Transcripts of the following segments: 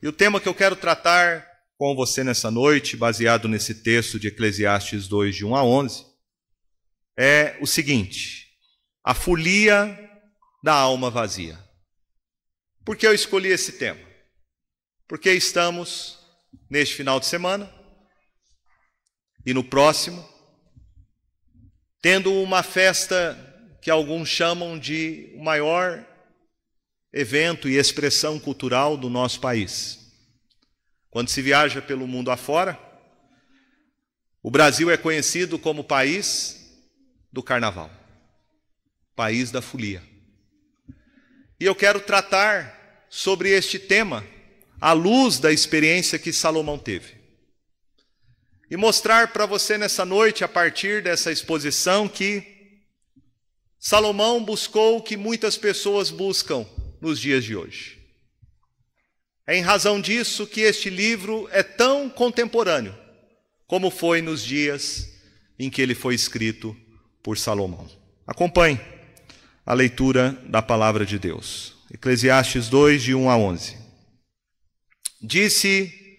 E o tema que eu quero tratar com você nessa noite, baseado nesse texto de Eclesiastes 2, de 1 a 11, é o seguinte: a folia da alma vazia. Por que eu escolhi esse tema? Porque estamos neste final de semana e no próximo, tendo uma festa que alguns chamam de o maior evento e expressão cultural do nosso país. Quando se viaja pelo mundo afora, o Brasil é conhecido como país do carnaval, país da folia. E eu quero tratar sobre este tema à luz da experiência que Salomão teve. E mostrar para você nessa noite, a partir dessa exposição, que Salomão buscou o que muitas pessoas buscam nos dias de hoje. É em razão disso que este livro é tão contemporâneo como foi nos dias em que ele foi escrito por Salomão. Acompanhe a leitura da palavra de Deus. Eclesiastes 2, de 1 a 11. Disse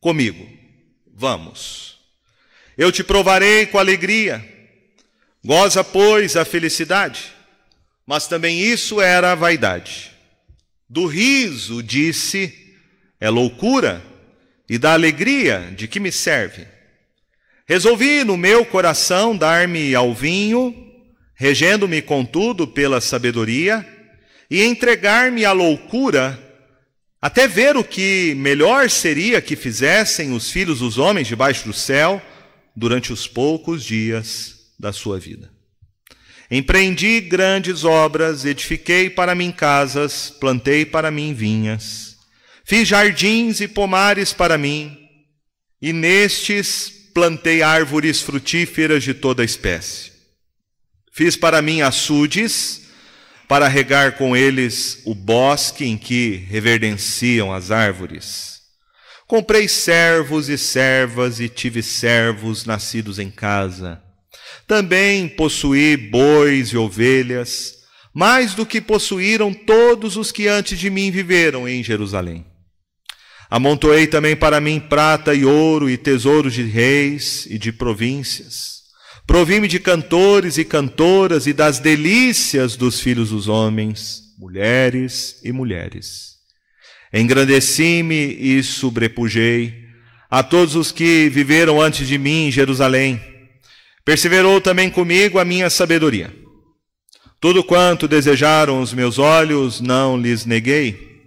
comigo: Vamos, eu te provarei com alegria, goza, pois, a felicidade. Mas também isso era a vaidade. Do riso, disse, é loucura, e da alegria, de que me serve? Resolvi no meu coração dar-me ao vinho, regendo-me, contudo, pela sabedoria, e entregar-me à loucura, até ver o que melhor seria que fizessem os filhos dos homens debaixo do céu durante os poucos dias da sua vida. Empreendi grandes obras, edifiquei para mim casas, plantei para mim vinhas, fiz jardins e pomares para mim, e nestes plantei árvores frutíferas de toda espécie. Fiz para mim açudes, para regar com eles o bosque em que reverdenciam as árvores. Comprei servos e servas e tive servos nascidos em casa. Também possuí bois e ovelhas, mais do que possuíram todos os que antes de mim viveram em Jerusalém. Amontoei também para mim prata e ouro e tesouros de reis e de províncias. Provi-me de cantores e cantoras e das delícias dos filhos dos homens, mulheres e mulheres. Engrandeci-me e sobrepujei a todos os que viveram antes de mim em Jerusalém Perseverou também comigo a minha sabedoria. Tudo quanto desejaram os meus olhos, não lhes neguei,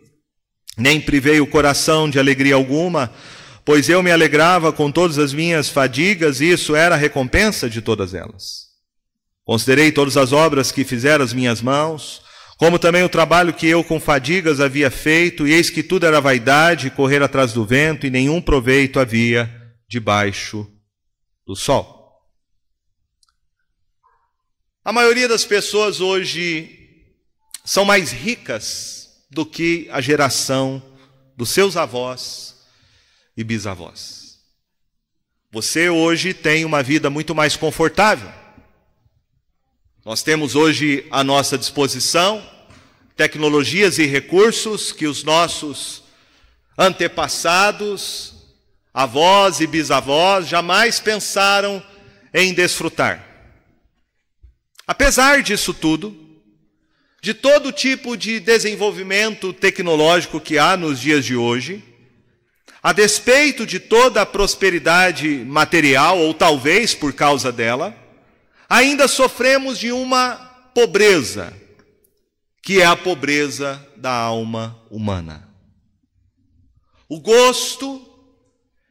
nem privei o coração de alegria alguma, pois eu me alegrava com todas as minhas fadigas, e isso era a recompensa de todas elas. Considerei todas as obras que fizeram as minhas mãos, como também o trabalho que eu com fadigas havia feito, e eis que tudo era vaidade, correr atrás do vento, e nenhum proveito havia debaixo do sol. A maioria das pessoas hoje são mais ricas do que a geração dos seus avós e bisavós. Você hoje tem uma vida muito mais confortável. Nós temos hoje à nossa disposição tecnologias e recursos que os nossos antepassados, avós e bisavós jamais pensaram em desfrutar. Apesar disso tudo, de todo tipo de desenvolvimento tecnológico que há nos dias de hoje, a despeito de toda a prosperidade material, ou talvez por causa dela, ainda sofremos de uma pobreza, que é a pobreza da alma humana. O gosto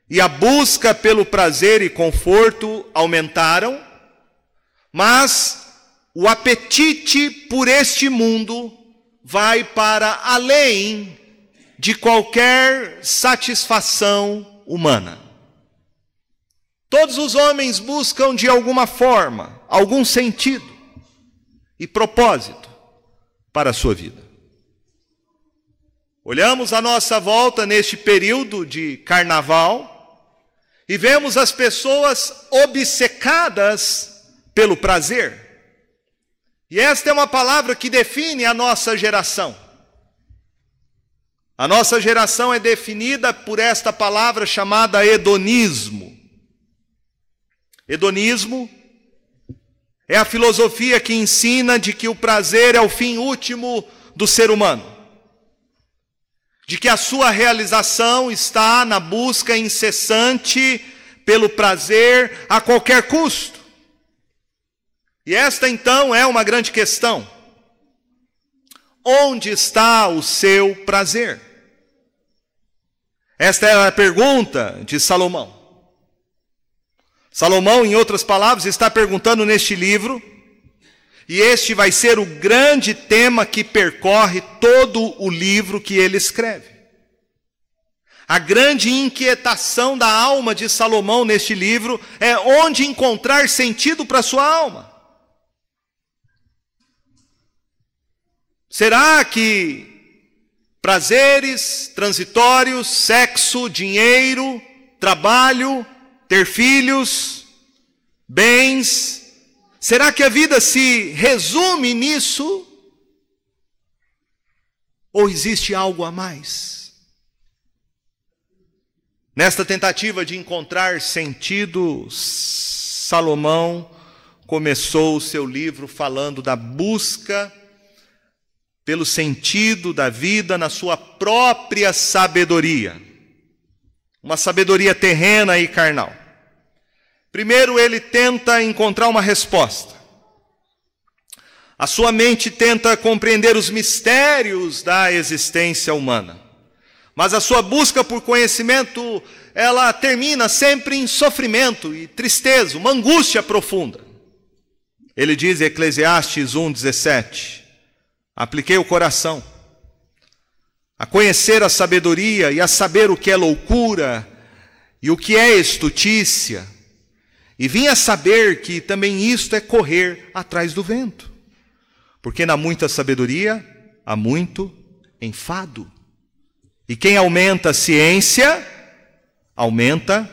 e a busca pelo prazer e conforto aumentaram, mas o apetite por este mundo vai para além de qualquer satisfação humana. Todos os homens buscam de alguma forma, algum sentido e propósito para a sua vida. Olhamos à nossa volta neste período de carnaval e vemos as pessoas obcecadas pelo prazer. E esta é uma palavra que define a nossa geração. A nossa geração é definida por esta palavra chamada hedonismo. Hedonismo é a filosofia que ensina de que o prazer é o fim último do ser humano. De que a sua realização está na busca incessante pelo prazer a qualquer custo. E esta então é uma grande questão. Onde está o seu prazer? Esta é a pergunta de Salomão. Salomão, em outras palavras, está perguntando neste livro, e este vai ser o grande tema que percorre todo o livro que ele escreve. A grande inquietação da alma de Salomão neste livro é onde encontrar sentido para sua alma. Será que prazeres transitórios, sexo, dinheiro, trabalho, ter filhos, bens. Será que a vida se resume nisso? Ou existe algo a mais? Nesta tentativa de encontrar sentido, Salomão começou o seu livro falando da busca pelo sentido da vida na sua própria sabedoria, uma sabedoria terrena e carnal. Primeiro, ele tenta encontrar uma resposta. A sua mente tenta compreender os mistérios da existência humana. Mas a sua busca por conhecimento, ela termina sempre em sofrimento e tristeza, uma angústia profunda. Ele diz em Eclesiastes 1:17: Apliquei o coração a conhecer a sabedoria e a saber o que é loucura e o que é estutícia e vim a saber que também isto é correr atrás do vento. Porque na muita sabedoria há muito enfado. E quem aumenta a ciência, aumenta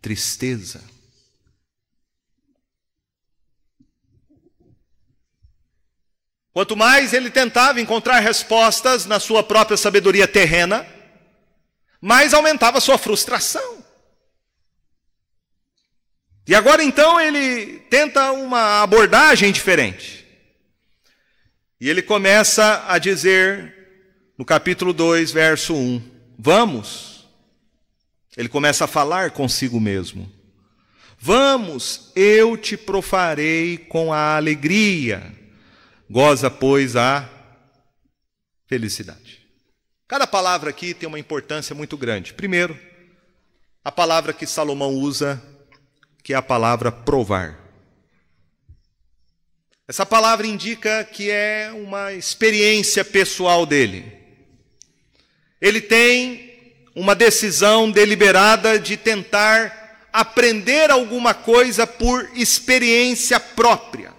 tristeza. Quanto mais ele tentava encontrar respostas na sua própria sabedoria terrena, mais aumentava sua frustração. E agora então ele tenta uma abordagem diferente. E ele começa a dizer no capítulo 2, verso 1: Vamos. Ele começa a falar consigo mesmo. Vamos, eu te profarei com a alegria. Goza, pois, a felicidade. Cada palavra aqui tem uma importância muito grande. Primeiro, a palavra que Salomão usa que é a palavra provar. Essa palavra indica que é uma experiência pessoal dele. Ele tem uma decisão deliberada de tentar aprender alguma coisa por experiência própria.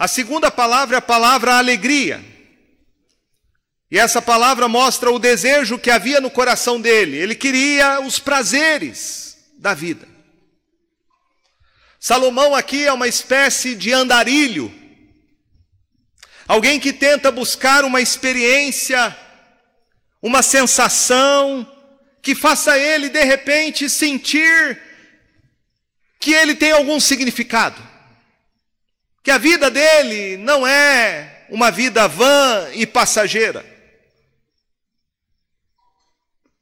A segunda palavra é a palavra alegria. E essa palavra mostra o desejo que havia no coração dele. Ele queria os prazeres da vida. Salomão aqui é uma espécie de andarilho, alguém que tenta buscar uma experiência, uma sensação, que faça ele de repente sentir que ele tem algum significado, que a vida dele não é uma vida vã e passageira.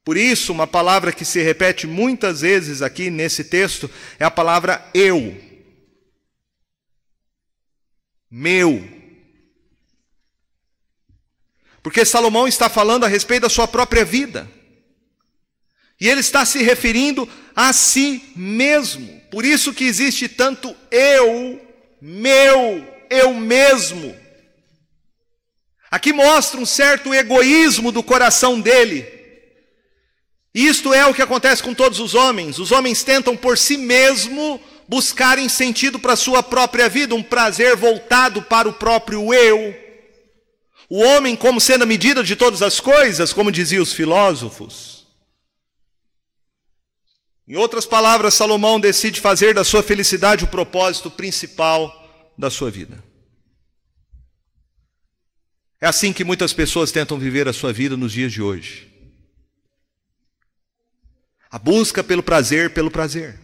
Por isso, uma palavra que se repete muitas vezes aqui nesse texto é a palavra eu. Meu. Porque Salomão está falando a respeito da sua própria vida. E ele está se referindo a si mesmo. Por isso que existe tanto eu, meu, eu mesmo. Aqui mostra um certo egoísmo do coração dele isto é o que acontece com todos os homens. Os homens tentam por si mesmo buscarem sentido para a sua própria vida, um prazer voltado para o próprio eu. O homem, como sendo a medida de todas as coisas, como diziam os filósofos. Em outras palavras, Salomão decide fazer da sua felicidade o propósito principal da sua vida. É assim que muitas pessoas tentam viver a sua vida nos dias de hoje. A busca pelo prazer, pelo prazer.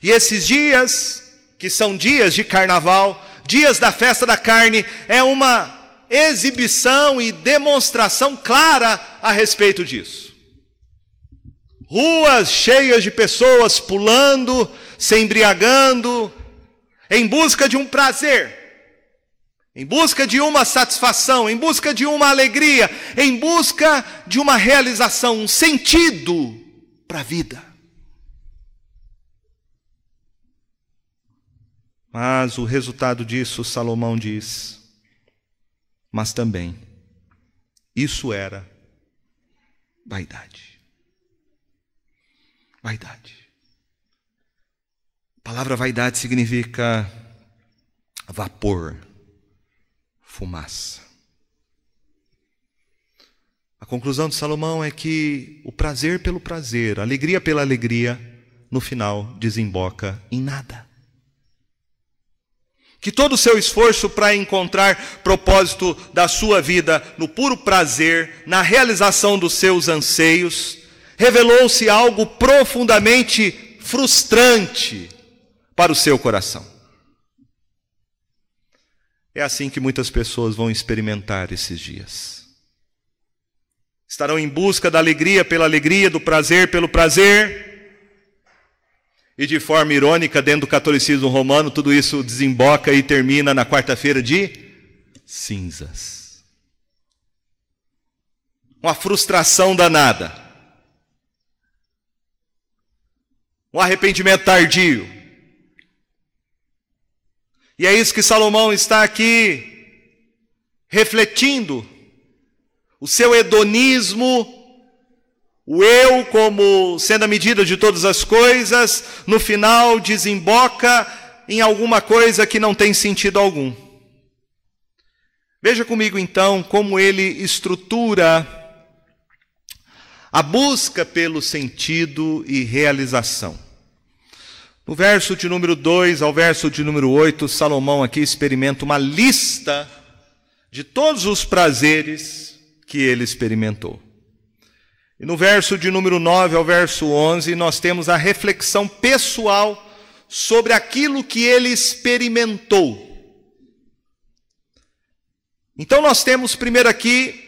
E esses dias, que são dias de carnaval, dias da festa da carne, é uma exibição e demonstração clara a respeito disso. Ruas cheias de pessoas pulando, se embriagando, em busca de um prazer, em busca de uma satisfação, em busca de uma alegria, em busca de uma realização, um sentido para a vida. Mas o resultado disso, Salomão diz, mas também, isso era vaidade. Vaidade. A palavra vaidade significa vapor, fumaça. A conclusão de Salomão é que o prazer pelo prazer, a alegria pela alegria, no final desemboca em nada que todo o seu esforço para encontrar propósito da sua vida no puro prazer, na realização dos seus anseios, revelou-se algo profundamente frustrante para o seu coração. É assim que muitas pessoas vão experimentar esses dias. Estarão em busca da alegria pela alegria, do prazer pelo prazer, e de forma irônica, dentro do catolicismo romano, tudo isso desemboca e termina na quarta-feira de cinzas. Uma frustração danada. Um arrependimento tardio. E é isso que Salomão está aqui refletindo. O seu hedonismo o eu, como sendo a medida de todas as coisas, no final desemboca em alguma coisa que não tem sentido algum. Veja comigo então como ele estrutura a busca pelo sentido e realização. No verso de número 2 ao verso de número 8, Salomão aqui experimenta uma lista de todos os prazeres que ele experimentou. E no verso de número 9 ao verso 11, nós temos a reflexão pessoal sobre aquilo que ele experimentou. Então nós temos primeiro aqui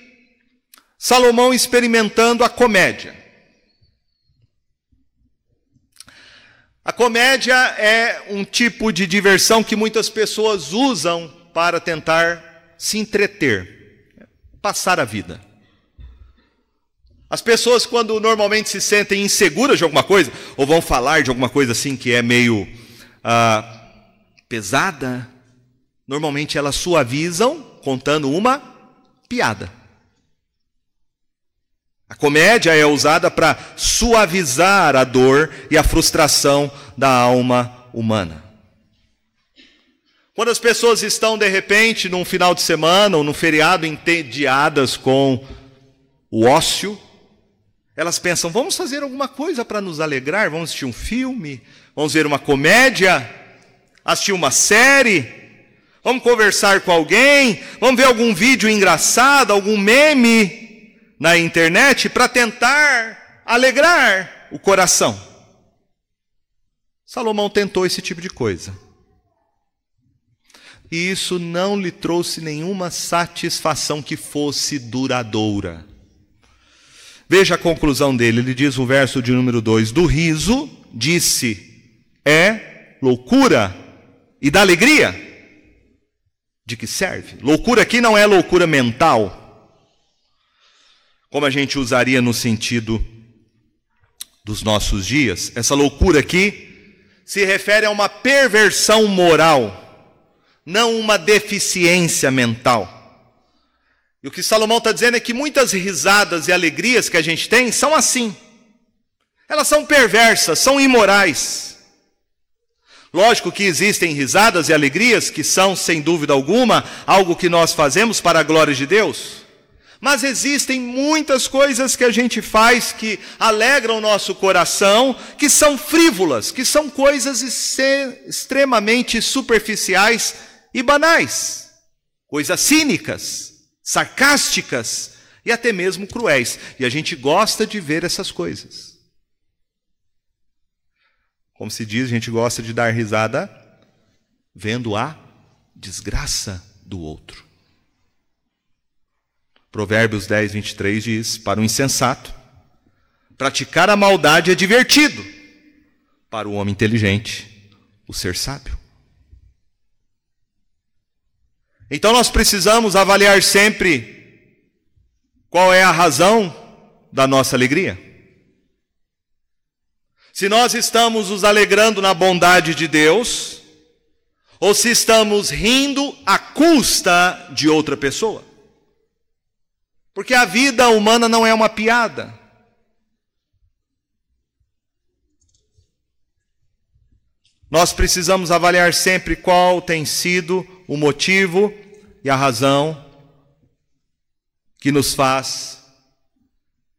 Salomão experimentando a comédia. A comédia é um tipo de diversão que muitas pessoas usam para tentar se entreter, passar a vida. As pessoas, quando normalmente se sentem inseguras de alguma coisa, ou vão falar de alguma coisa assim que é meio ah, pesada, normalmente elas suavizam contando uma piada. A comédia é usada para suavizar a dor e a frustração da alma humana. Quando as pessoas estão, de repente, num final de semana ou num feriado entediadas com o ócio, elas pensam: vamos fazer alguma coisa para nos alegrar? Vamos assistir um filme? Vamos ver uma comédia? Assistir uma série? Vamos conversar com alguém? Vamos ver algum vídeo engraçado, algum meme na internet para tentar alegrar o coração? Salomão tentou esse tipo de coisa. E isso não lhe trouxe nenhuma satisfação que fosse duradoura. Veja a conclusão dele, ele diz o verso de número 2: Do riso, disse, é loucura, e da alegria, de que serve? Loucura aqui não é loucura mental, como a gente usaria no sentido dos nossos dias. Essa loucura aqui se refere a uma perversão moral, não uma deficiência mental. E o que Salomão está dizendo é que muitas risadas e alegrias que a gente tem são assim. Elas são perversas, são imorais. Lógico que existem risadas e alegrias que são, sem dúvida alguma, algo que nós fazemos para a glória de Deus. Mas existem muitas coisas que a gente faz que alegram o nosso coração, que são frívolas, que são coisas extremamente superficiais e banais coisas cínicas, sarcásticas e até mesmo cruéis. E a gente gosta de ver essas coisas. Como se diz, a gente gosta de dar risada vendo a desgraça do outro. Provérbios 10, 23 diz: Para o insensato, praticar a maldade é divertido, para o homem inteligente, o ser sábio. Então nós precisamos avaliar sempre qual é a razão da nossa alegria. Se nós estamos nos alegrando na bondade de Deus, ou se estamos rindo à custa de outra pessoa. Porque a vida humana não é uma piada. Nós precisamos avaliar sempre qual tem sido o motivo e a razão que nos faz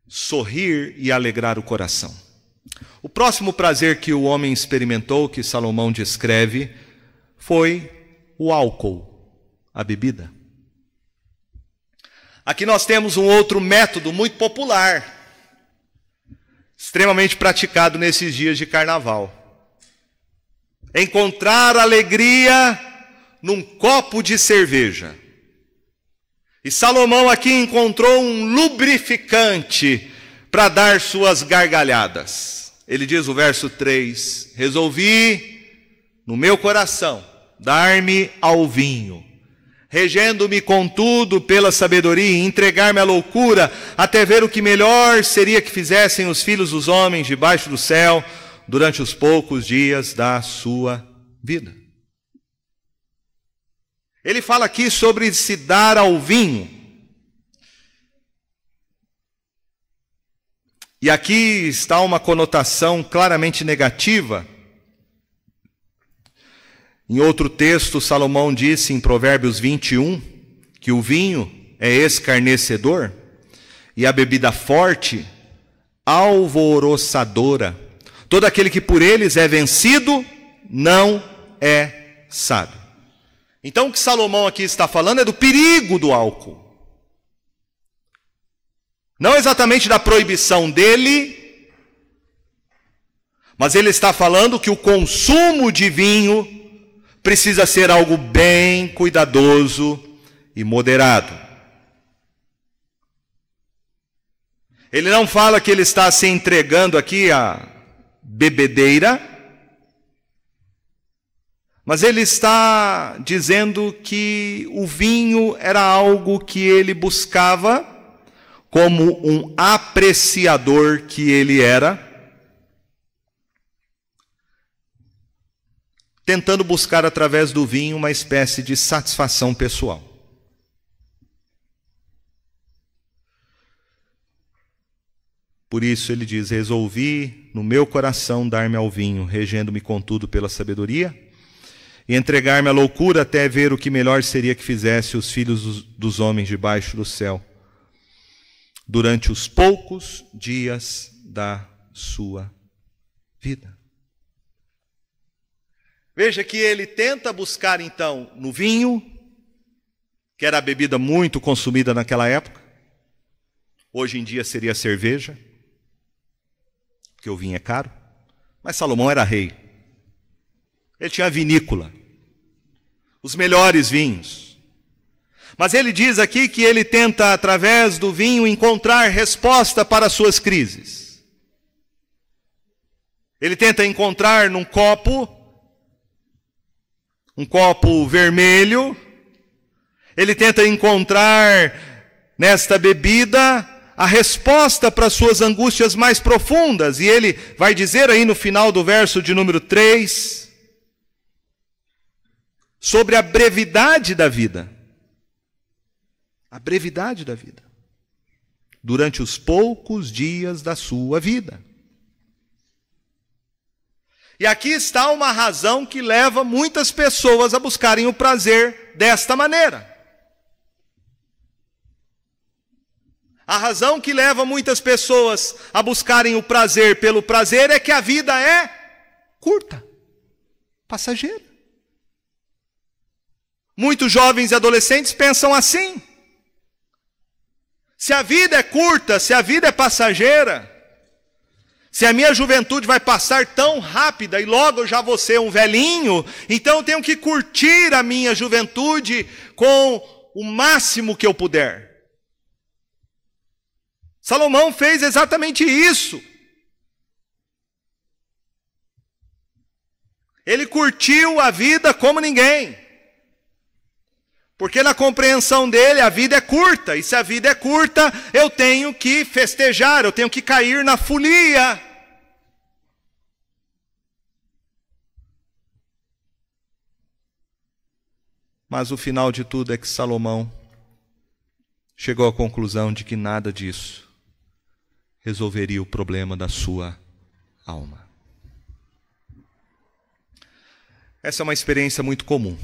sorrir e alegrar o coração. O próximo prazer que o homem experimentou, que Salomão descreve, foi o álcool, a bebida. Aqui nós temos um outro método muito popular, extremamente praticado nesses dias de carnaval. Encontrar alegria num copo de cerveja. E Salomão aqui encontrou um lubrificante para dar suas gargalhadas. Ele diz o verso 3: Resolvi no meu coração dar-me ao vinho, regendo-me contudo pela sabedoria entregar-me à loucura, até ver o que melhor seria que fizessem os filhos dos homens debaixo do céu durante os poucos dias da sua vida. Ele fala aqui sobre se dar ao vinho. E aqui está uma conotação claramente negativa. Em outro texto, Salomão disse em Provérbios 21 que o vinho é escarnecedor e a bebida forte alvoroçadora. Todo aquele que por eles é vencido não é sábio. Então o que Salomão aqui está falando é do perigo do álcool. Não exatamente da proibição dele, mas ele está falando que o consumo de vinho precisa ser algo bem cuidadoso e moderado. Ele não fala que ele está se entregando aqui à bebedeira, mas ele está dizendo que o vinho era algo que ele buscava como um apreciador que ele era, tentando buscar através do vinho uma espécie de satisfação pessoal. Por isso ele diz: Resolvi no meu coração dar-me ao vinho, regendo-me contudo pela sabedoria, e entregar-me à loucura até ver o que melhor seria que fizesse os filhos dos homens debaixo do céu durante os poucos dias da sua vida. Veja que ele tenta buscar então no vinho, que era a bebida muito consumida naquela época, hoje em dia seria a cerveja, porque o vinho é caro, mas Salomão era rei. Ele tinha vinícola, os melhores vinhos. Mas ele diz aqui que ele tenta, através do vinho, encontrar resposta para as suas crises. Ele tenta encontrar num copo, um copo vermelho, ele tenta encontrar nesta bebida a resposta para as suas angústias mais profundas. E ele vai dizer aí no final do verso de número 3 sobre a brevidade da vida a brevidade da vida, durante os poucos dias da sua vida. E aqui está uma razão que leva muitas pessoas a buscarem o prazer desta maneira. A razão que leva muitas pessoas a buscarem o prazer pelo prazer é que a vida é curta, passageira. Muitos jovens e adolescentes pensam assim. Se a vida é curta, se a vida é passageira, se a minha juventude vai passar tão rápida e logo eu já vou ser um velhinho, então eu tenho que curtir a minha juventude com o máximo que eu puder. Salomão fez exatamente isso. Ele curtiu a vida como ninguém. Porque na compreensão dele a vida é curta, e se a vida é curta, eu tenho que festejar, eu tenho que cair na folia. Mas o final de tudo é que Salomão chegou à conclusão de que nada disso resolveria o problema da sua alma. Essa é uma experiência muito comum.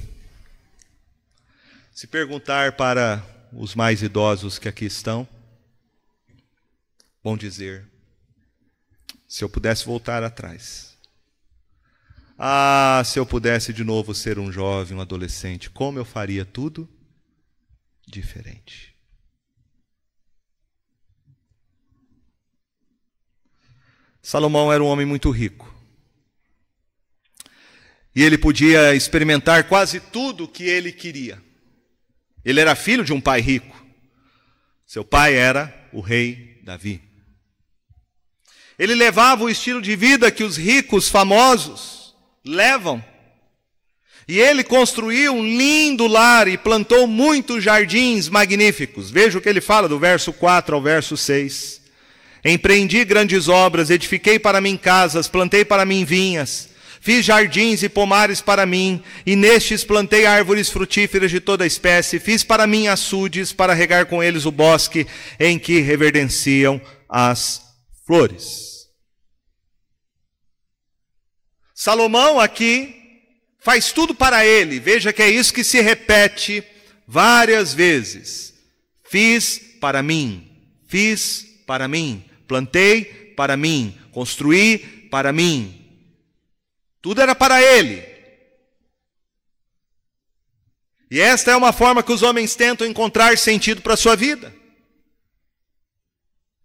Se perguntar para os mais idosos que aqui estão, vão dizer: se eu pudesse voltar atrás. Ah, se eu pudesse de novo ser um jovem, um adolescente, como eu faria tudo diferente. Salomão era um homem muito rico. E ele podia experimentar quase tudo o que ele queria. Ele era filho de um pai rico. Seu pai era o rei Davi. Ele levava o estilo de vida que os ricos famosos levam. E ele construiu um lindo lar e plantou muitos jardins magníficos. Veja o que ele fala do verso 4 ao verso 6. Empreendi grandes obras, edifiquei para mim casas, plantei para mim vinhas Fiz jardins e pomares para mim, e nestes plantei árvores frutíferas de toda espécie. Fiz para mim açudes, para regar com eles o bosque em que reverdenciam as flores. Salomão aqui faz tudo para ele. Veja que é isso que se repete várias vezes. Fiz para mim, fiz para mim, plantei para mim, construí para mim, tudo era para ele. E esta é uma forma que os homens tentam encontrar sentido para a sua vida.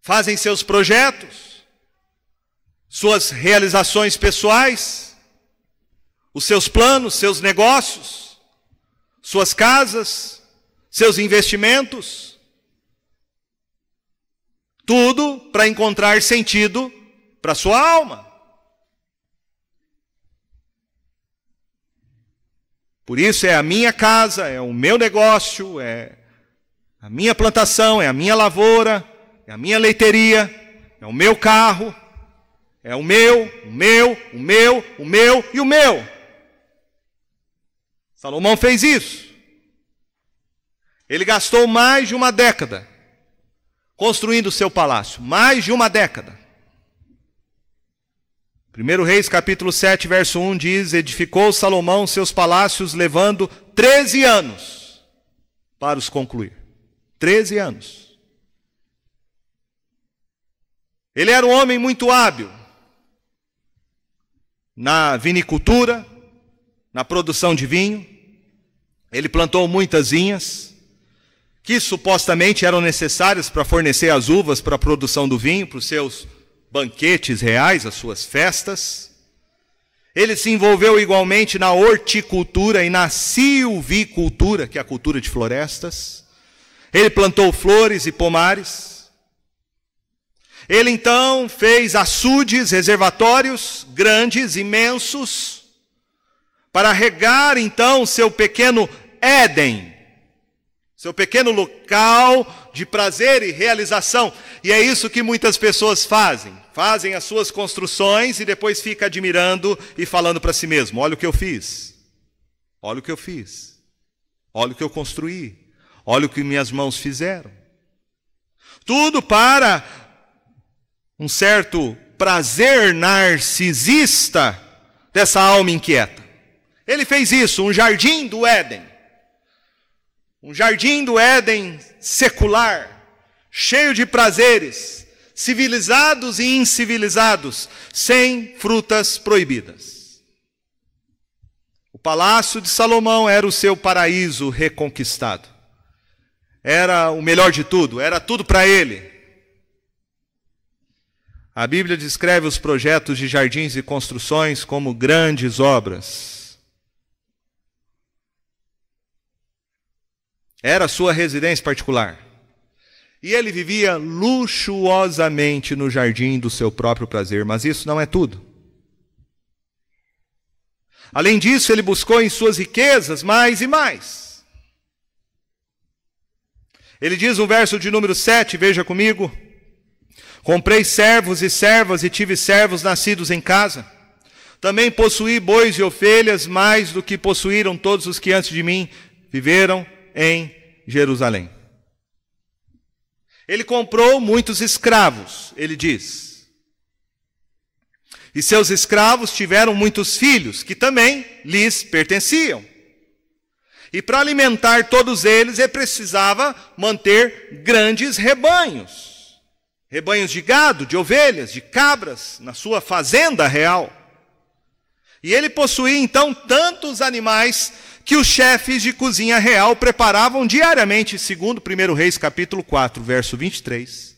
Fazem seus projetos, suas realizações pessoais, os seus planos, seus negócios, suas casas, seus investimentos. Tudo para encontrar sentido para sua alma. Por isso é a minha casa, é o meu negócio, é a minha plantação, é a minha lavoura, é a minha leiteria, é o meu carro, é o meu, o meu, o meu, o meu e o meu. Salomão fez isso. Ele gastou mais de uma década construindo o seu palácio, mais de uma década. 1 Reis capítulo 7, verso 1 diz: Edificou Salomão seus palácios, levando 13 anos para os concluir. 13 anos. Ele era um homem muito hábil na vinicultura, na produção de vinho. Ele plantou muitas vinhas, que supostamente eram necessárias para fornecer as uvas para a produção do vinho, para os seus banquetes reais, as suas festas. Ele se envolveu igualmente na horticultura e na silvicultura, que é a cultura de florestas. Ele plantou flores e pomares. Ele então fez açudes, reservatórios grandes, imensos, para regar então seu pequeno Éden, seu pequeno local de prazer e realização. E é isso que muitas pessoas fazem fazem as suas construções e depois fica admirando e falando para si mesmo: olha o que eu fiz, olha o que eu fiz, olha o que eu construí, olha o que minhas mãos fizeram. Tudo para um certo prazer narcisista dessa alma inquieta. Ele fez isso, um jardim do Éden. Um jardim do Éden secular, cheio de prazeres, civilizados e incivilizados, sem frutas proibidas. O palácio de Salomão era o seu paraíso reconquistado. Era o melhor de tudo, era tudo para ele. A Bíblia descreve os projetos de jardins e construções como grandes obras. Era sua residência particular. E ele vivia luxuosamente no jardim do seu próprio prazer, mas isso não é tudo. Além disso, ele buscou em suas riquezas mais e mais. Ele diz no verso de número 7, veja comigo: Comprei servos e servas e tive servos nascidos em casa. Também possuí bois e ovelhas mais do que possuíram todos os que antes de mim viveram em Jerusalém. Ele comprou muitos escravos, ele diz. E seus escravos tiveram muitos filhos, que também lhes pertenciam. E para alimentar todos eles, ele precisava manter grandes rebanhos rebanhos de gado, de ovelhas, de cabras, na sua fazenda real. E ele possuía então tantos animais que os chefes de cozinha real preparavam diariamente, segundo 1 Reis capítulo 4, verso 23,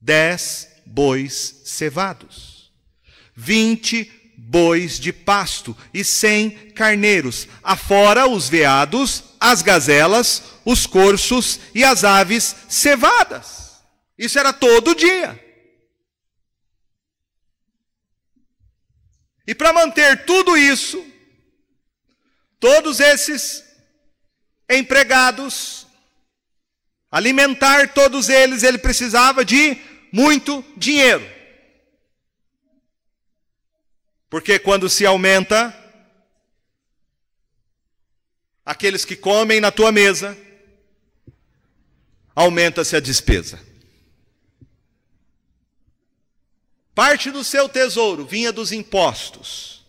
dez bois cevados, vinte bois de pasto e cem carneiros, afora os veados, as gazelas, os corços e as aves cevadas. Isso era todo dia. E para manter tudo isso, todos esses empregados, alimentar todos eles, ele precisava de muito dinheiro. Porque quando se aumenta, aqueles que comem na tua mesa, aumenta-se a despesa. Parte do seu tesouro vinha dos impostos.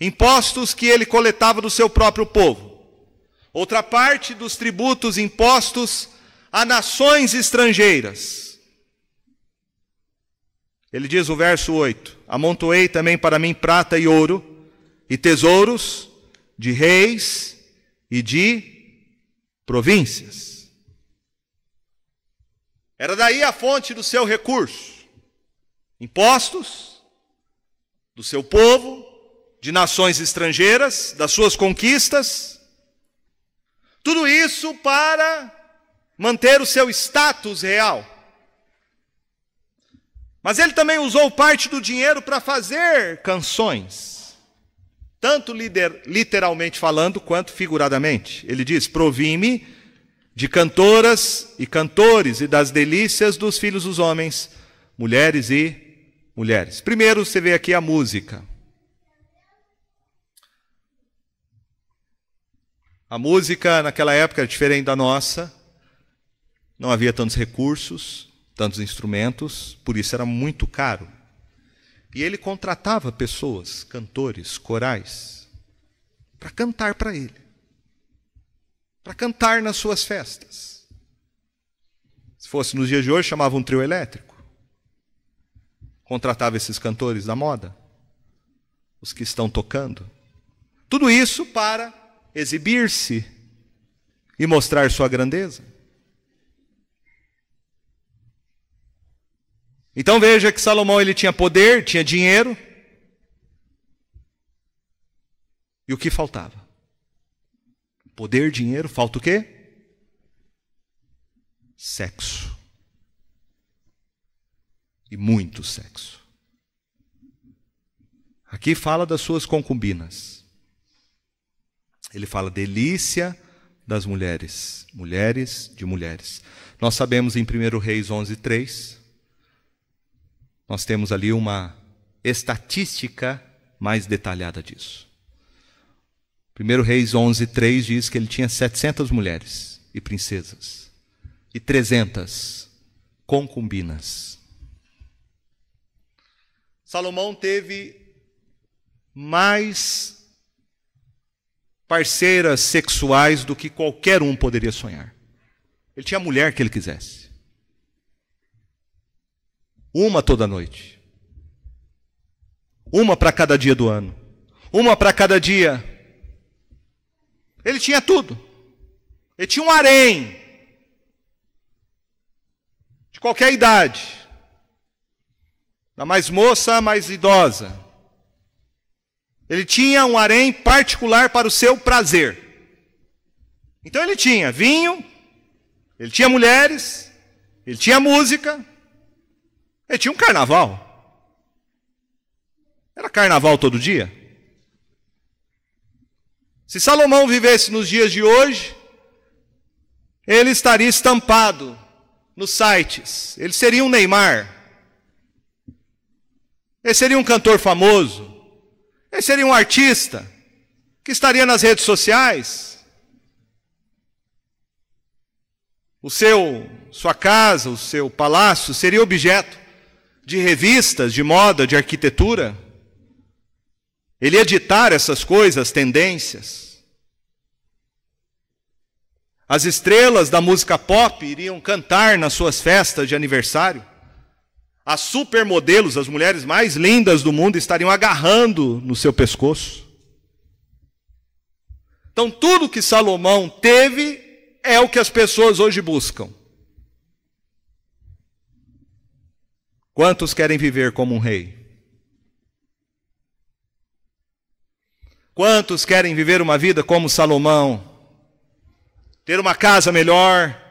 Impostos que ele coletava do seu próprio povo. Outra parte dos tributos impostos a nações estrangeiras. Ele diz no verso 8: Amontoei também para mim prata e ouro, e tesouros de reis e de províncias. Era daí a fonte do seu recurso impostos do seu povo, de nações estrangeiras, das suas conquistas. Tudo isso para manter o seu status real. Mas ele também usou parte do dinheiro para fazer canções, tanto literalmente falando quanto figuradamente. Ele diz: Provi-me de cantoras e cantores e das delícias dos filhos dos homens, mulheres e mulheres. Primeiro, você vê aqui a música. A música naquela época era diferente da nossa. Não havia tantos recursos, tantos instrumentos, por isso era muito caro. E ele contratava pessoas, cantores, corais, para cantar para ele. Para cantar nas suas festas. Se fosse nos dias de hoje, chamava um trio elétrico contratava esses cantores da moda, os que estão tocando. Tudo isso para exibir-se e mostrar sua grandeza. Então veja que Salomão ele tinha poder, tinha dinheiro. E o que faltava? Poder, dinheiro, falta o quê? Sexo e muito sexo. Aqui fala das suas concubinas. Ele fala delícia das mulheres, mulheres de mulheres. Nós sabemos em 1 Reis 11, 3, nós temos ali uma estatística mais detalhada disso. 1 Reis 11, 3 diz que ele tinha 700 mulheres e princesas e 300 concubinas. Salomão teve mais parceiras sexuais do que qualquer um poderia sonhar. Ele tinha a mulher que ele quisesse. Uma toda noite. Uma para cada dia do ano. Uma para cada dia Ele tinha tudo. Ele tinha um harém. De qualquer idade. Da mais moça à mais idosa. Ele tinha um harém particular para o seu prazer. Então ele tinha vinho, ele tinha mulheres, ele tinha música, ele tinha um carnaval. Era carnaval todo dia? Se Salomão vivesse nos dias de hoje, ele estaria estampado nos sites. Ele seria um Neymar. Ele seria um cantor famoso. Ele seria um artista que estaria nas redes sociais. O seu, sua casa, o seu palácio seria objeto de revistas de moda, de arquitetura. Ele ia ditar essas coisas, tendências. As estrelas da música pop iriam cantar nas suas festas de aniversário. As supermodelos, as mulheres mais lindas do mundo, estariam agarrando no seu pescoço. Então, tudo que Salomão teve é o que as pessoas hoje buscam. Quantos querem viver como um rei? Quantos querem viver uma vida como Salomão? Ter uma casa melhor?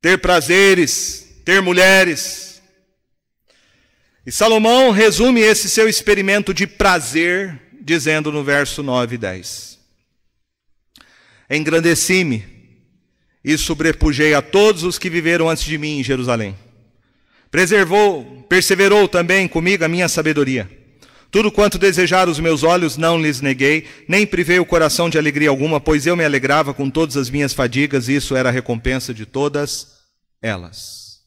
Ter prazeres? Ter mulheres? E Salomão resume esse seu experimento de prazer, dizendo no verso 9 e 10: Engrandeci-me e sobrepujei a todos os que viveram antes de mim em Jerusalém. Preservou, perseverou também comigo a minha sabedoria. Tudo quanto desejaram os meus olhos não lhes neguei, nem privei o coração de alegria alguma, pois eu me alegrava com todas as minhas fadigas, e isso era a recompensa de todas elas.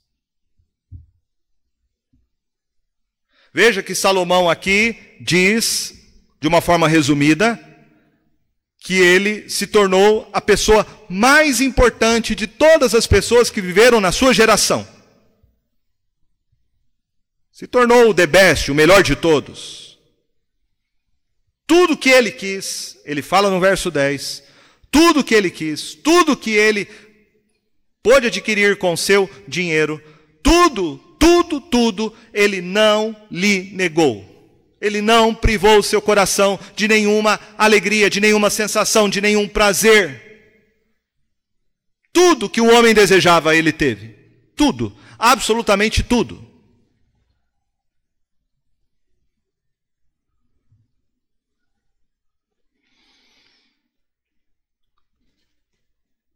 Veja que Salomão aqui diz, de uma forma resumida, que ele se tornou a pessoa mais importante de todas as pessoas que viveram na sua geração. Se tornou o the best, o melhor de todos. Tudo que ele quis, ele fala no verso 10, tudo que ele quis, tudo que ele pôde adquirir com seu dinheiro, tudo, tudo, tudo, ele não lhe negou. Ele não privou o seu coração de nenhuma alegria, de nenhuma sensação, de nenhum prazer. Tudo que o homem desejava, ele teve. Tudo, absolutamente tudo.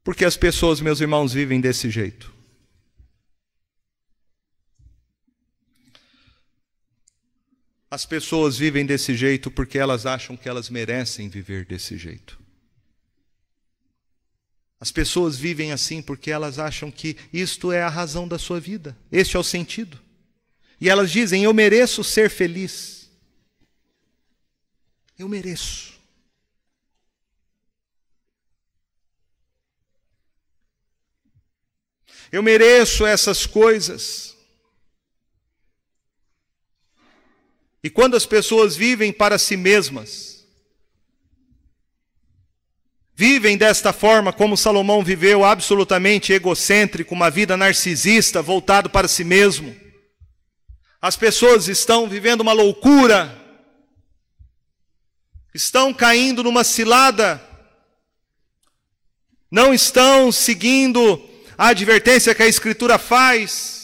Porque as pessoas, meus irmãos, vivem desse jeito. As pessoas vivem desse jeito porque elas acham que elas merecem viver desse jeito. As pessoas vivem assim porque elas acham que isto é a razão da sua vida, este é o sentido. E elas dizem: Eu mereço ser feliz. Eu mereço. Eu mereço essas coisas. E quando as pessoas vivem para si mesmas, vivem desta forma como Salomão viveu, absolutamente egocêntrico, uma vida narcisista, voltado para si mesmo, as pessoas estão vivendo uma loucura, estão caindo numa cilada, não estão seguindo a advertência que a Escritura faz.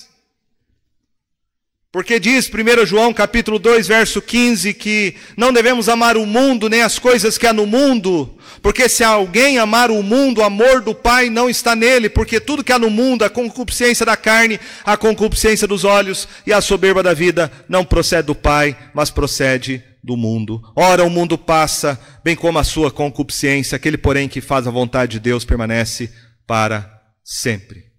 Porque diz 1 João capítulo 2, verso 15, que não devemos amar o mundo nem as coisas que há no mundo, porque se alguém amar o mundo, o amor do Pai não está nele, porque tudo que há no mundo, a concupiscência da carne, a concupiscência dos olhos e a soberba da vida, não procede do Pai, mas procede do mundo. Ora, o mundo passa, bem como a sua concupiscência, aquele, porém, que faz a vontade de Deus permanece para sempre.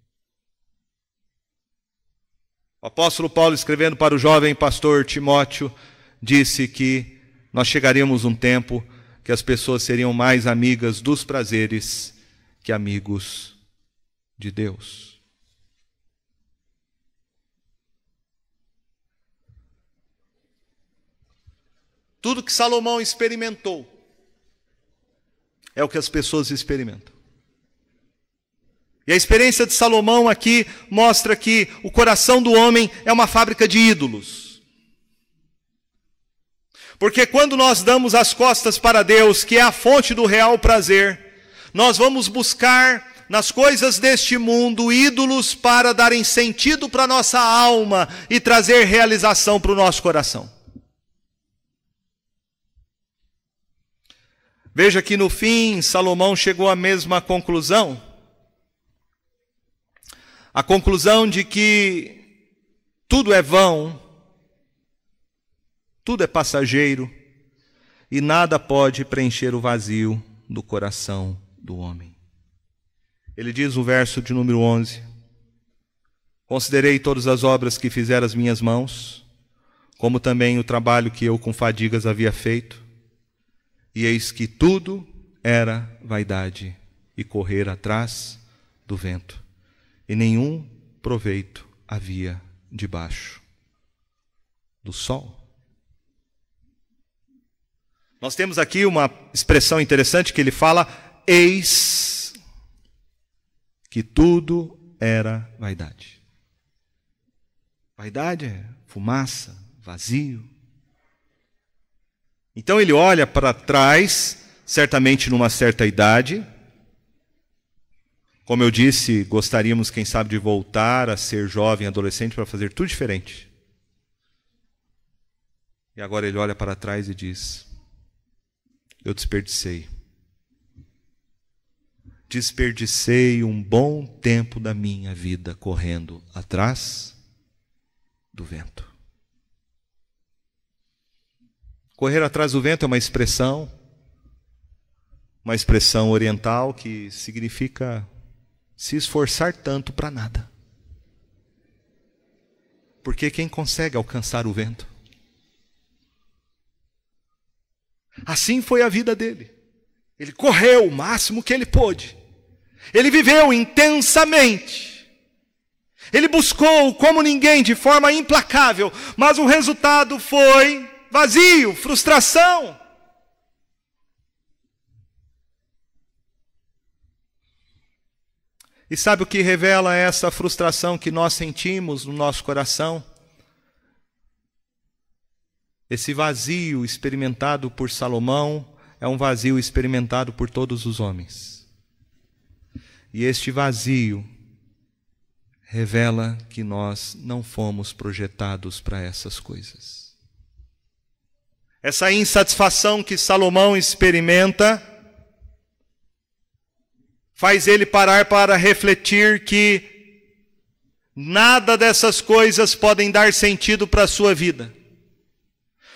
O apóstolo Paulo, escrevendo para o jovem pastor Timóteo, disse que nós chegaríamos um tempo que as pessoas seriam mais amigas dos prazeres que amigos de Deus. tudo que Salomão experimentou, é o que as pessoas experimentam. E a experiência de Salomão aqui mostra que o coração do homem é uma fábrica de ídolos. Porque quando nós damos as costas para Deus, que é a fonte do real prazer, nós vamos buscar nas coisas deste mundo ídolos para darem sentido para nossa alma e trazer realização para o nosso coração. Veja que no fim Salomão chegou à mesma conclusão. A conclusão de que tudo é vão, tudo é passageiro e nada pode preencher o vazio do coração do homem. Ele diz no verso de número 11: Considerei todas as obras que fizeram as minhas mãos, como também o trabalho que eu com fadigas havia feito, e eis que tudo era vaidade e correr atrás do vento, e nenhum proveito havia debaixo do sol. Nós temos aqui uma expressão interessante que ele fala: eis que tudo era vaidade. Vaidade é fumaça, vazio. Então ele olha para trás, certamente numa certa idade. Como eu disse, gostaríamos, quem sabe, de voltar a ser jovem, adolescente, para fazer tudo diferente. E agora ele olha para trás e diz: eu desperdicei. Desperdicei um bom tempo da minha vida correndo atrás do vento. Correr atrás do vento é uma expressão, uma expressão oriental que significa se esforçar tanto para nada. Porque quem consegue alcançar o vento Assim foi a vida dele. Ele correu o máximo que ele pôde. Ele viveu intensamente. Ele buscou como ninguém, de forma implacável, mas o resultado foi vazio, frustração. E sabe o que revela essa frustração que nós sentimos no nosso coração? Esse vazio experimentado por Salomão é um vazio experimentado por todos os homens. E este vazio revela que nós não fomos projetados para essas coisas. Essa insatisfação que Salomão experimenta faz ele parar para refletir que nada dessas coisas podem dar sentido para a sua vida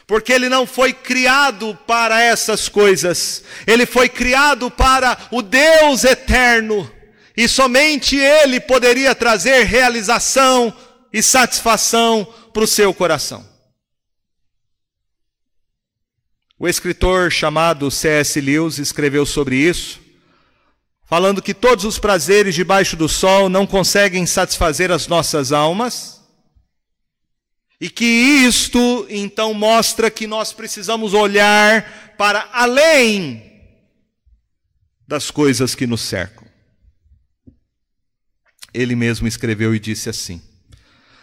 porque ele não foi criado para essas coisas, ele foi criado para o Deus eterno, e somente ele poderia trazer realização e satisfação para o seu coração. O escritor chamado C.S. Lewis escreveu sobre isso, falando que todos os prazeres debaixo do sol não conseguem satisfazer as nossas almas e que isto então mostra que nós precisamos olhar para além das coisas que nos cercam. Ele mesmo escreveu e disse assim: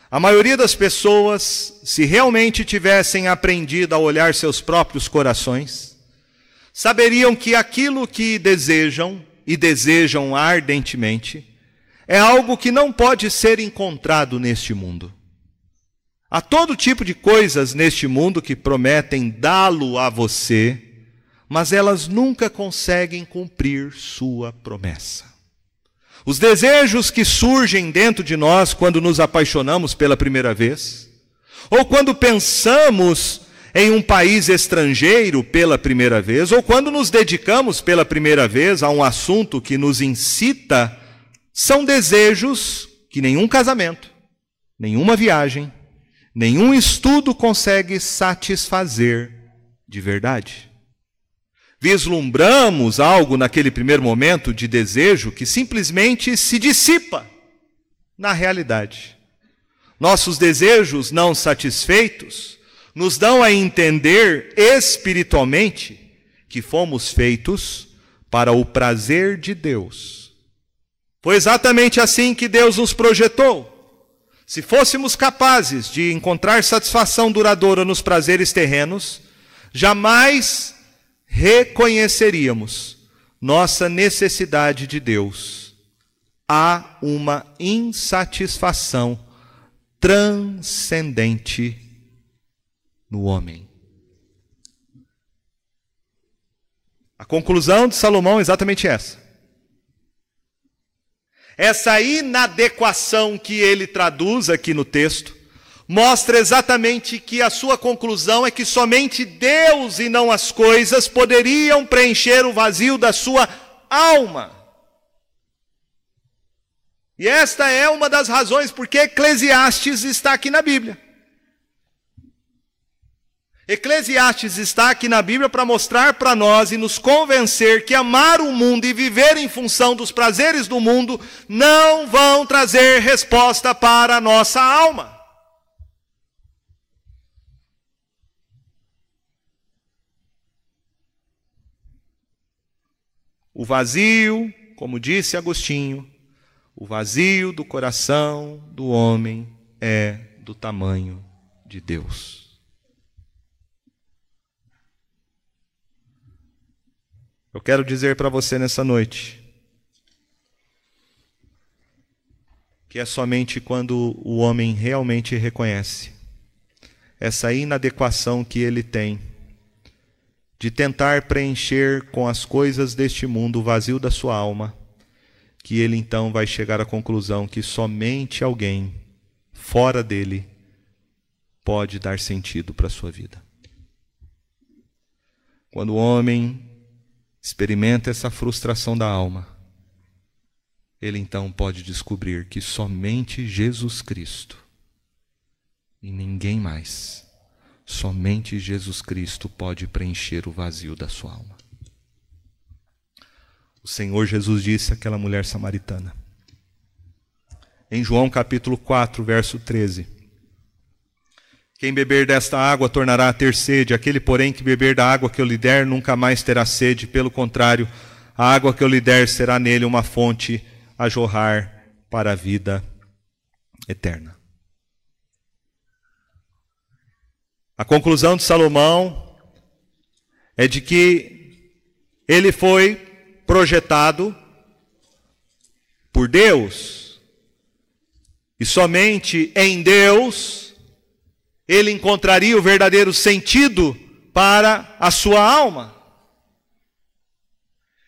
A maioria das pessoas, se realmente tivessem aprendido a olhar seus próprios corações, saberiam que aquilo que desejam e desejam ardentemente é algo que não pode ser encontrado neste mundo. Há todo tipo de coisas neste mundo que prometem dá-lo a você, mas elas nunca conseguem cumprir sua promessa. Os desejos que surgem dentro de nós quando nos apaixonamos pela primeira vez, ou quando pensamos em um país estrangeiro pela primeira vez, ou quando nos dedicamos pela primeira vez a um assunto que nos incita, são desejos que nenhum casamento, nenhuma viagem, Nenhum estudo consegue satisfazer de verdade. Vislumbramos algo naquele primeiro momento de desejo que simplesmente se dissipa na realidade. Nossos desejos não satisfeitos nos dão a entender espiritualmente que fomos feitos para o prazer de Deus. Foi exatamente assim que Deus nos projetou. Se fôssemos capazes de encontrar satisfação duradoura nos prazeres terrenos, jamais reconheceríamos nossa necessidade de Deus. Há uma insatisfação transcendente no homem. A conclusão de Salomão é exatamente essa. Essa inadequação que ele traduz aqui no texto mostra exatamente que a sua conclusão é que somente Deus e não as coisas poderiam preencher o vazio da sua alma. E esta é uma das razões porque Eclesiastes está aqui na Bíblia. Eclesiastes está aqui na Bíblia para mostrar para nós e nos convencer que amar o mundo e viver em função dos prazeres do mundo não vão trazer resposta para a nossa alma. O vazio, como disse Agostinho, o vazio do coração do homem é do tamanho de Deus. Eu quero dizer para você nessa noite que é somente quando o homem realmente reconhece essa inadequação que ele tem de tentar preencher com as coisas deste mundo o vazio da sua alma, que ele então vai chegar à conclusão que somente alguém fora dele pode dar sentido para a sua vida. Quando o homem experimenta essa frustração da alma, ele então pode descobrir que somente Jesus Cristo e ninguém mais, somente Jesus Cristo pode preencher o vazio da sua alma. O Senhor Jesus disse àquela mulher samaritana, em João capítulo 4, verso 13: quem beber desta água tornará a ter sede, aquele, porém, que beber da água que eu lhe der nunca mais terá sede, pelo contrário, a água que eu lhe der será nele uma fonte a jorrar para a vida eterna. A conclusão de Salomão é de que ele foi projetado por Deus, e somente em Deus ele encontraria o verdadeiro sentido para a sua alma.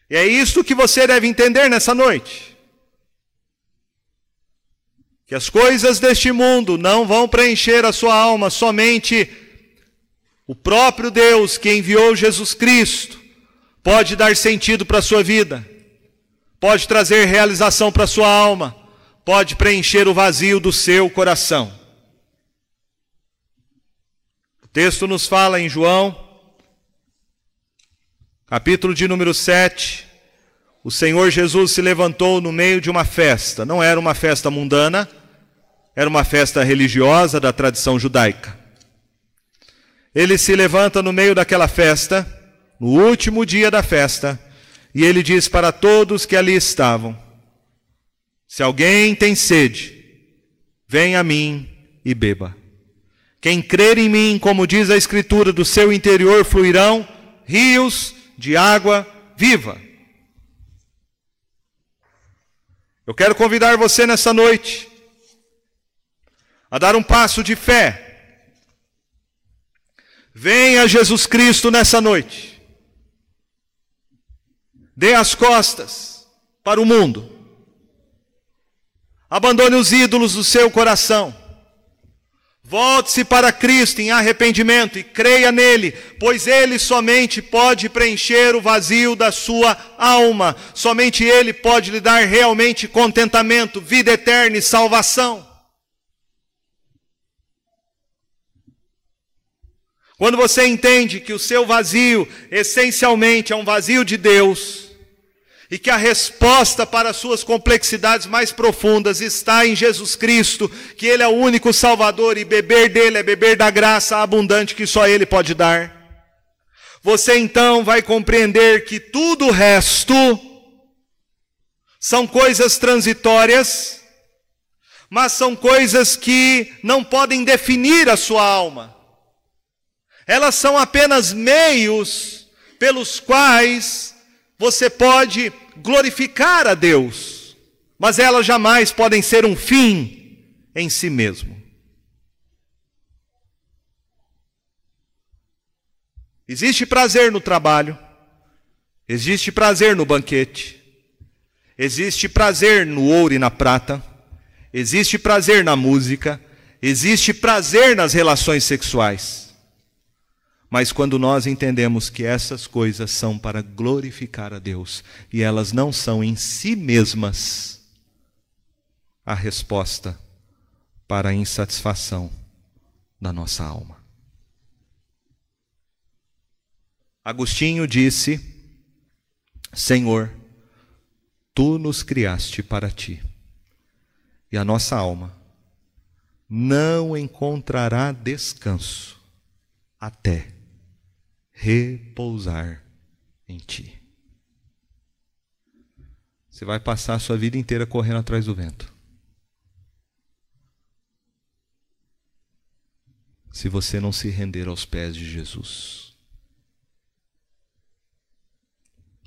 E é isso que você deve entender nessa noite. Que as coisas deste mundo não vão preencher a sua alma, somente o próprio Deus que enviou Jesus Cristo pode dar sentido para a sua vida, pode trazer realização para a sua alma, pode preencher o vazio do seu coração texto nos fala em João, capítulo de número 7, o Senhor Jesus se levantou no meio de uma festa. Não era uma festa mundana, era uma festa religiosa da tradição judaica. Ele se levanta no meio daquela festa, no último dia da festa, e ele diz para todos que ali estavam: Se alguém tem sede, venha a mim e beba. Quem crer em mim, como diz a Escritura, do seu interior fluirão rios de água viva. Eu quero convidar você nessa noite a dar um passo de fé. Venha Jesus Cristo nessa noite. Dê as costas para o mundo. Abandone os ídolos do seu coração. Volte-se para Cristo em arrependimento e creia nele, pois ele somente pode preencher o vazio da sua alma. Somente ele pode lhe dar realmente contentamento, vida eterna e salvação. Quando você entende que o seu vazio essencialmente é um vazio de Deus, e que a resposta para as suas complexidades mais profundas está em Jesus Cristo, que Ele é o único Salvador e beber dele é beber da graça abundante que só Ele pode dar. Você então vai compreender que tudo o resto são coisas transitórias, mas são coisas que não podem definir a sua alma. Elas são apenas meios pelos quais você pode glorificar a Deus, mas elas jamais podem ser um fim em si mesmo. Existe prazer no trabalho, existe prazer no banquete, existe prazer no ouro e na prata, existe prazer na música, existe prazer nas relações sexuais. Mas quando nós entendemos que essas coisas são para glorificar a Deus e elas não são em si mesmas a resposta para a insatisfação da nossa alma. Agostinho disse: Senhor, tu nos criaste para ti, e a nossa alma não encontrará descanso até repousar em ti. Você vai passar a sua vida inteira correndo atrás do vento. Se você não se render aos pés de Jesus.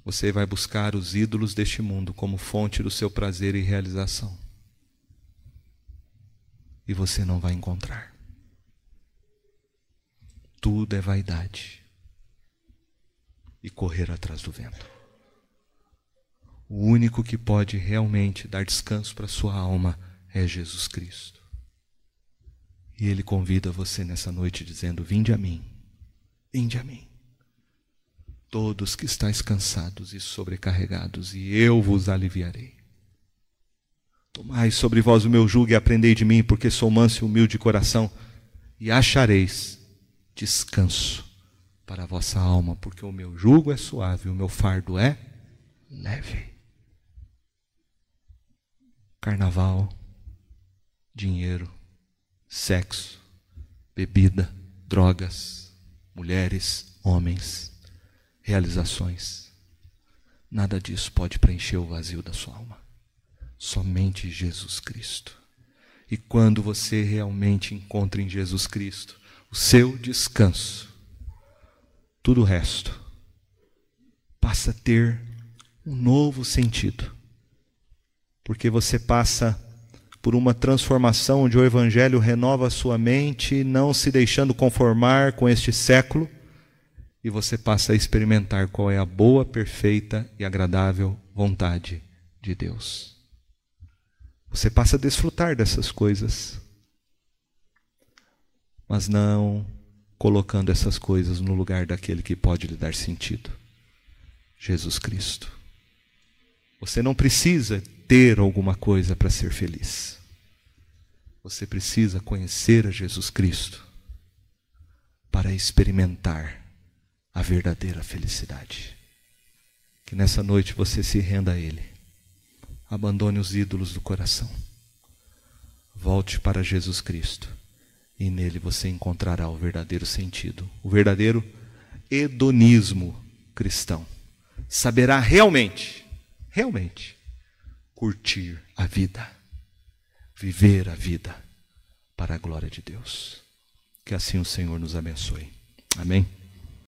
Você vai buscar os ídolos deste mundo como fonte do seu prazer e realização. E você não vai encontrar. Tudo é vaidade e correr atrás do vento. O único que pode realmente dar descanso para sua alma é Jesus Cristo. E Ele convida você nessa noite dizendo: Vinde a mim, vinde a mim, todos que estáis cansados e sobrecarregados, e eu vos aliviarei. Tomai sobre vós o meu jugo e aprendei de mim, porque sou manso e humilde de coração, e achareis descanso para a vossa alma, porque o meu jugo é suave, o meu fardo é leve. Carnaval, dinheiro, sexo, bebida, drogas, mulheres, homens, realizações. Nada disso pode preencher o vazio da sua alma. Somente Jesus Cristo. E quando você realmente encontra em Jesus Cristo o seu descanso, tudo o resto passa a ter um novo sentido. Porque você passa por uma transformação onde o Evangelho renova a sua mente, não se deixando conformar com este século, e você passa a experimentar qual é a boa, perfeita e agradável vontade de Deus. Você passa a desfrutar dessas coisas, mas não colocando essas coisas no lugar daquele que pode lhe dar sentido Jesus Cristo. Você não precisa ter alguma coisa para ser feliz. Você precisa conhecer a Jesus Cristo para experimentar a verdadeira felicidade. Que nessa noite você se renda a Ele. Abandone os ídolos do coração. Volte para Jesus Cristo e nele você encontrará o verdadeiro sentido, o verdadeiro hedonismo cristão. Saberá realmente, realmente, curtir a vida, viver a vida para a glória de Deus. Que assim o Senhor nos abençoe. Amém?